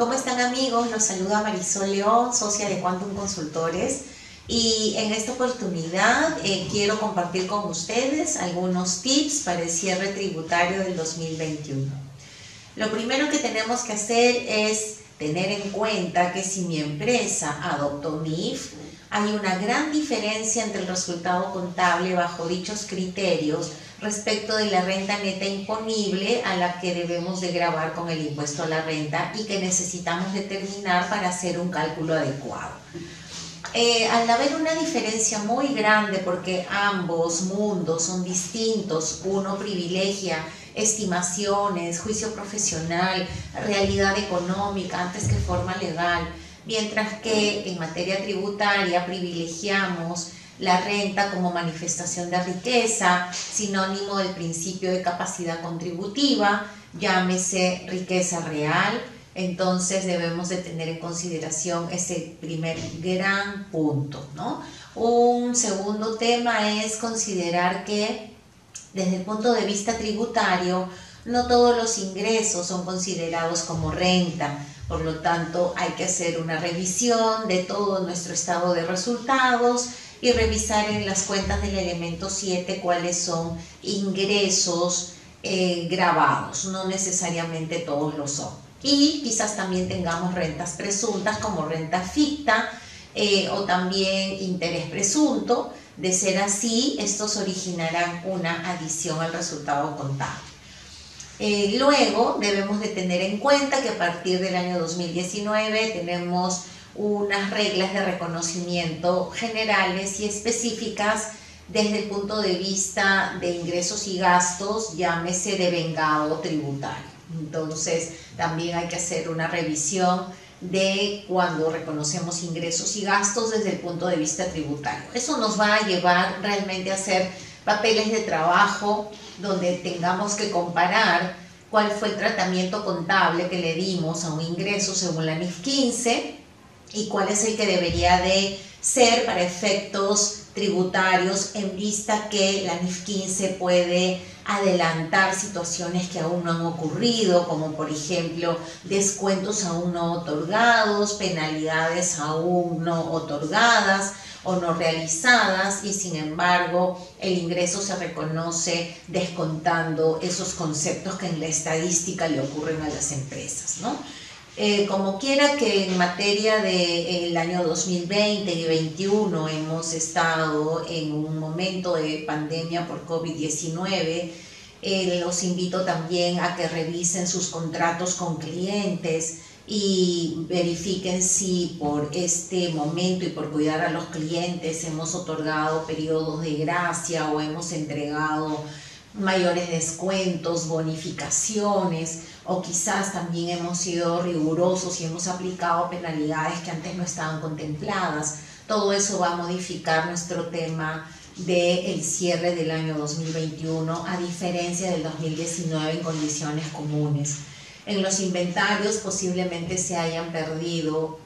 ¿Cómo están amigos? Los saluda Marisol León, socia de Quantum Consultores. Y en esta oportunidad eh, quiero compartir con ustedes algunos tips para el cierre tributario del 2021. Lo primero que tenemos que hacer es tener en cuenta que si mi empresa adoptó NIF, hay una gran diferencia entre el resultado contable bajo dichos criterios respecto de la renta neta imponible a la que debemos de grabar con el impuesto a la renta y que necesitamos determinar para hacer un cálculo adecuado. Eh, al haber una diferencia muy grande porque ambos mundos son distintos, uno privilegia estimaciones, juicio profesional, realidad económica antes que forma legal, mientras que en materia tributaria privilegiamos la renta como manifestación de riqueza, sinónimo del principio de capacidad contributiva, llámese riqueza real, entonces debemos de tener en consideración ese primer gran punto, ¿no? Un segundo tema es considerar que desde el punto de vista tributario, no todos los ingresos son considerados como renta, por lo tanto hay que hacer una revisión de todo nuestro estado de resultados y revisar en las cuentas del elemento 7 cuáles son ingresos eh, grabados, no necesariamente todos lo son y quizás también tengamos rentas presuntas como renta ficta eh, o también interés presunto. De ser así, estos originarán una adición al resultado contable. Eh, luego debemos de tener en cuenta que a partir del año 2019 tenemos unas reglas de reconocimiento generales y específicas desde el punto de vista de ingresos y gastos, llámese de vengado tributario. Entonces, también hay que hacer una revisión de cuando reconocemos ingresos y gastos desde el punto de vista tributario. Eso nos va a llevar realmente a hacer papeles de trabajo donde tengamos que comparar cuál fue el tratamiento contable que le dimos a un ingreso según la NIF 15 y cuál es el que debería de ser para efectos tributarios en vista que la NIF 15 puede adelantar situaciones que aún no han ocurrido, como por ejemplo descuentos aún no otorgados, penalidades aún no otorgadas o no realizadas y sin embargo el ingreso se reconoce descontando esos conceptos que en la estadística le ocurren a las empresas, ¿no? Eh, como quiera que en materia del año 2020 y 2021 hemos estado en un momento de pandemia por COVID-19, eh, los invito también a que revisen sus contratos con clientes y verifiquen si por este momento y por cuidar a los clientes hemos otorgado periodos de gracia o hemos entregado mayores descuentos, bonificaciones o quizás también hemos sido rigurosos y hemos aplicado penalidades que antes no estaban contempladas. Todo eso va a modificar nuestro tema del cierre del año 2021 a diferencia del 2019 en condiciones comunes. En los inventarios posiblemente se hayan perdido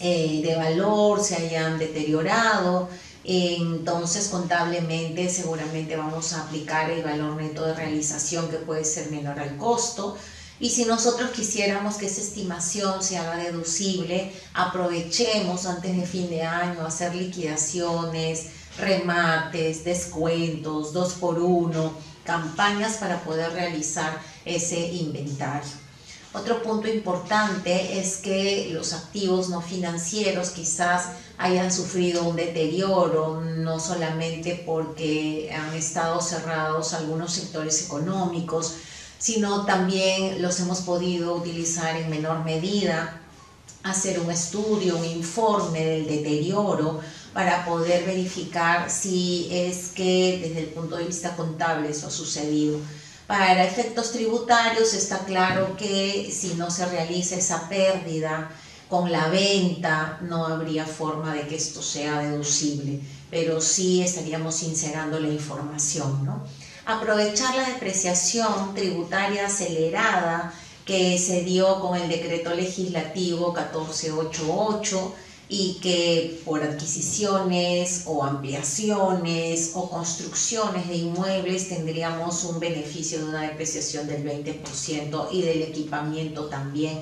eh, de valor, se hayan deteriorado, entonces contablemente seguramente vamos a aplicar el valor neto de realización que puede ser menor al costo. Y si nosotros quisiéramos que esa estimación se haga deducible, aprovechemos antes de fin de año hacer liquidaciones, remates, descuentos, dos por uno, campañas para poder realizar ese inventario. Otro punto importante es que los activos no financieros quizás hayan sufrido un deterioro, no solamente porque han estado cerrados algunos sectores económicos, sino también los hemos podido utilizar en menor medida, hacer un estudio, un informe del deterioro para poder verificar si es que desde el punto de vista contable eso ha sucedido. Para efectos tributarios está claro que si no se realiza esa pérdida con la venta, no habría forma de que esto sea deducible, pero sí estaríamos inserando la información. ¿no? Aprovechar la depreciación tributaria acelerada que se dio con el decreto legislativo 1488 y que por adquisiciones o ampliaciones o construcciones de inmuebles tendríamos un beneficio de una depreciación del 20% y del equipamiento también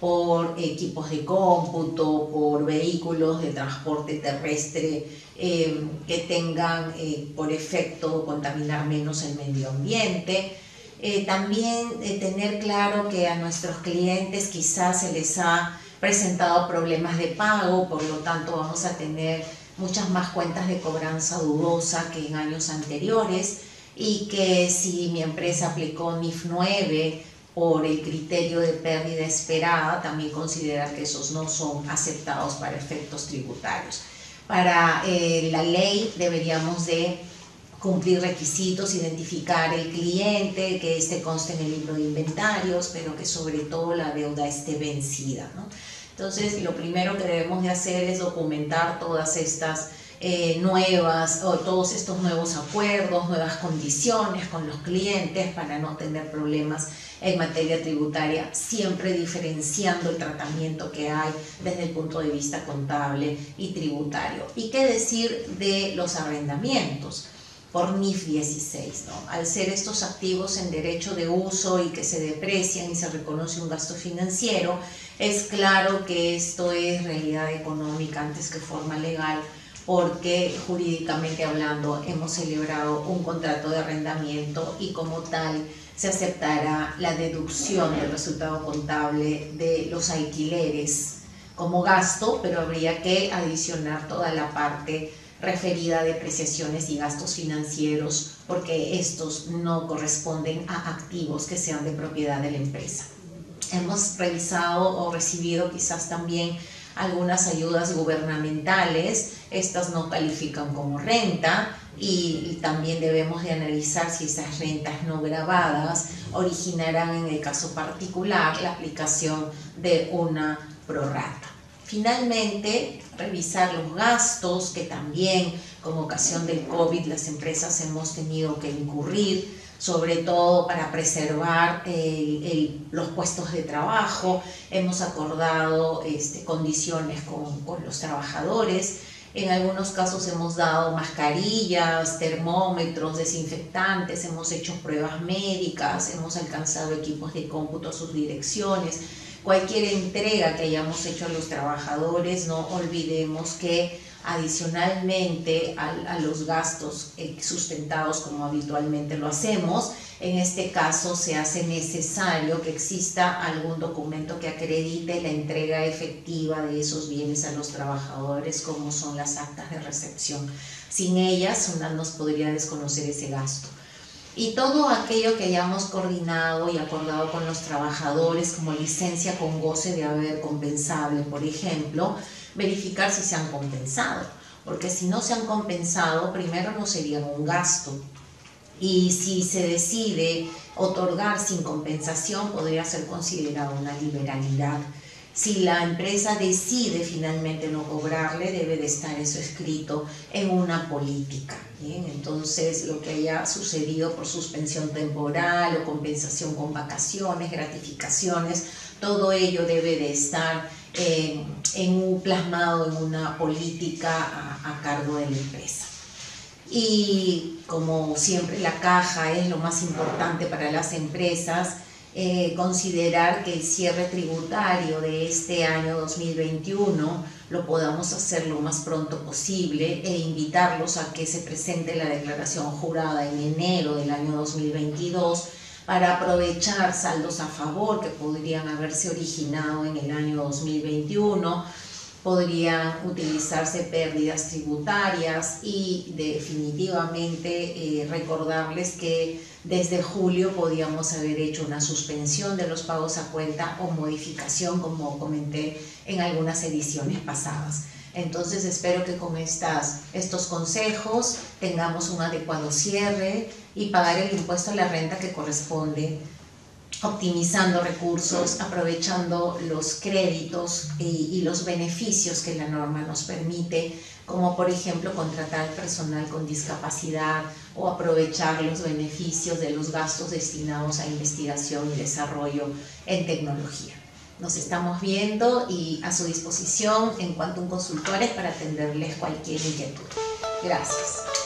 por equipos de cómputo, por vehículos de transporte terrestre eh, que tengan eh, por efecto contaminar menos el medio ambiente. Eh, también tener claro que a nuestros clientes quizás se les ha presentado problemas de pago, por lo tanto vamos a tener muchas más cuentas de cobranza dudosa que en años anteriores y que si mi empresa aplicó NIF 9 por el criterio de pérdida esperada, también considerar que esos no son aceptados para efectos tributarios. Para eh, la ley deberíamos de cumplir requisitos, identificar el cliente, que este conste en el libro de inventarios, pero que sobre todo la deuda esté vencida. Entonces, lo primero que debemos de hacer es documentar todas estas eh, nuevas, o todos estos nuevos acuerdos, nuevas condiciones con los clientes para no tener problemas en materia tributaria, siempre diferenciando el tratamiento que hay desde el punto de vista contable y tributario. ¿Y qué decir de los arrendamientos? Por NIF 16. ¿no? Al ser estos activos en derecho de uso y que se deprecian y se reconoce un gasto financiero, es claro que esto es realidad económica antes que forma legal porque jurídicamente hablando hemos celebrado un contrato de arrendamiento y como tal se aceptará la deducción del resultado contable de los alquileres como gasto, pero habría que adicionar toda la parte referida a depreciaciones y gastos financieros porque estos no corresponden a activos que sean de propiedad de la empresa. Hemos revisado o recibido quizás también algunas ayudas gubernamentales, estas no califican como renta y, también debemos de analizar si esas rentas no grabadas originarán en el caso particular la aplicación de una prorata. Finalmente, revisar los gastos que también con ocasión del COVID las empresas hemos tenido que incurrir sobre todo para preservar los puestos de trabajo. Hemos acordado este, condiciones con, con los trabajadores. En algunos casos hemos dado mascarillas, termómetros, desinfectantes, hemos hecho pruebas médicas, hemos alcanzado equipos de cómputo a sus direcciones. Cualquier entrega que hayamos hecho a los trabajadores, no olvidemos que adicionalmente a, los gastos eh, sustentados como habitualmente lo hacemos, en este caso se hace necesario que exista algún documento que acredite la entrega efectiva de esos bienes a los trabajadores, como son las actas de recepción. Sin ellas, una nos podría desconocer ese gasto. Y todo aquello que hayamos coordinado y acordado con los trabajadores, como licencia con goce de haber compensable, por ejemplo, verificar si se han compensado, porque si no se han compensado, primero no sería un gasto. Y si se decide otorgar sin compensación, podría ser considerado una liberalidad. Si la empresa decide finalmente no cobrarle, debe de estar eso escrito en una política. Entonces, lo que haya sucedido por suspensión temporal o compensación con vacaciones, gratificaciones, todo ello debe de estar en un plasmado en una política a, cargo de la empresa. Y como siempre la caja es lo más importante para las empresas, eh, considerar que el cierre tributario de este año 2021 lo podamos hacer lo más pronto posible e invitarlos a que se presente la declaración jurada en enero del año 2022 para aprovechar saldos a favor que podrían haberse originado en el año 2021, podrían utilizarse pérdidas tributarias y definitivamente eh, recordarles que desde julio podíamos haber hecho una suspensión de los pagos a cuenta o modificación, como comenté en algunas ediciones pasadas. Entonces espero que con estas, estos consejos tengamos un adecuado cierre y pagar el impuesto a la renta que corresponde, optimizando recursos, aprovechando los créditos y, y los beneficios que la norma nos permite, como por ejemplo contratar personal con discapacidad o aprovechar los beneficios de los gastos destinados a investigación y desarrollo en tecnología. Nos estamos viendo y a su disposición en cuanto a un consultores para atenderles cualquier inquietud. Gracias.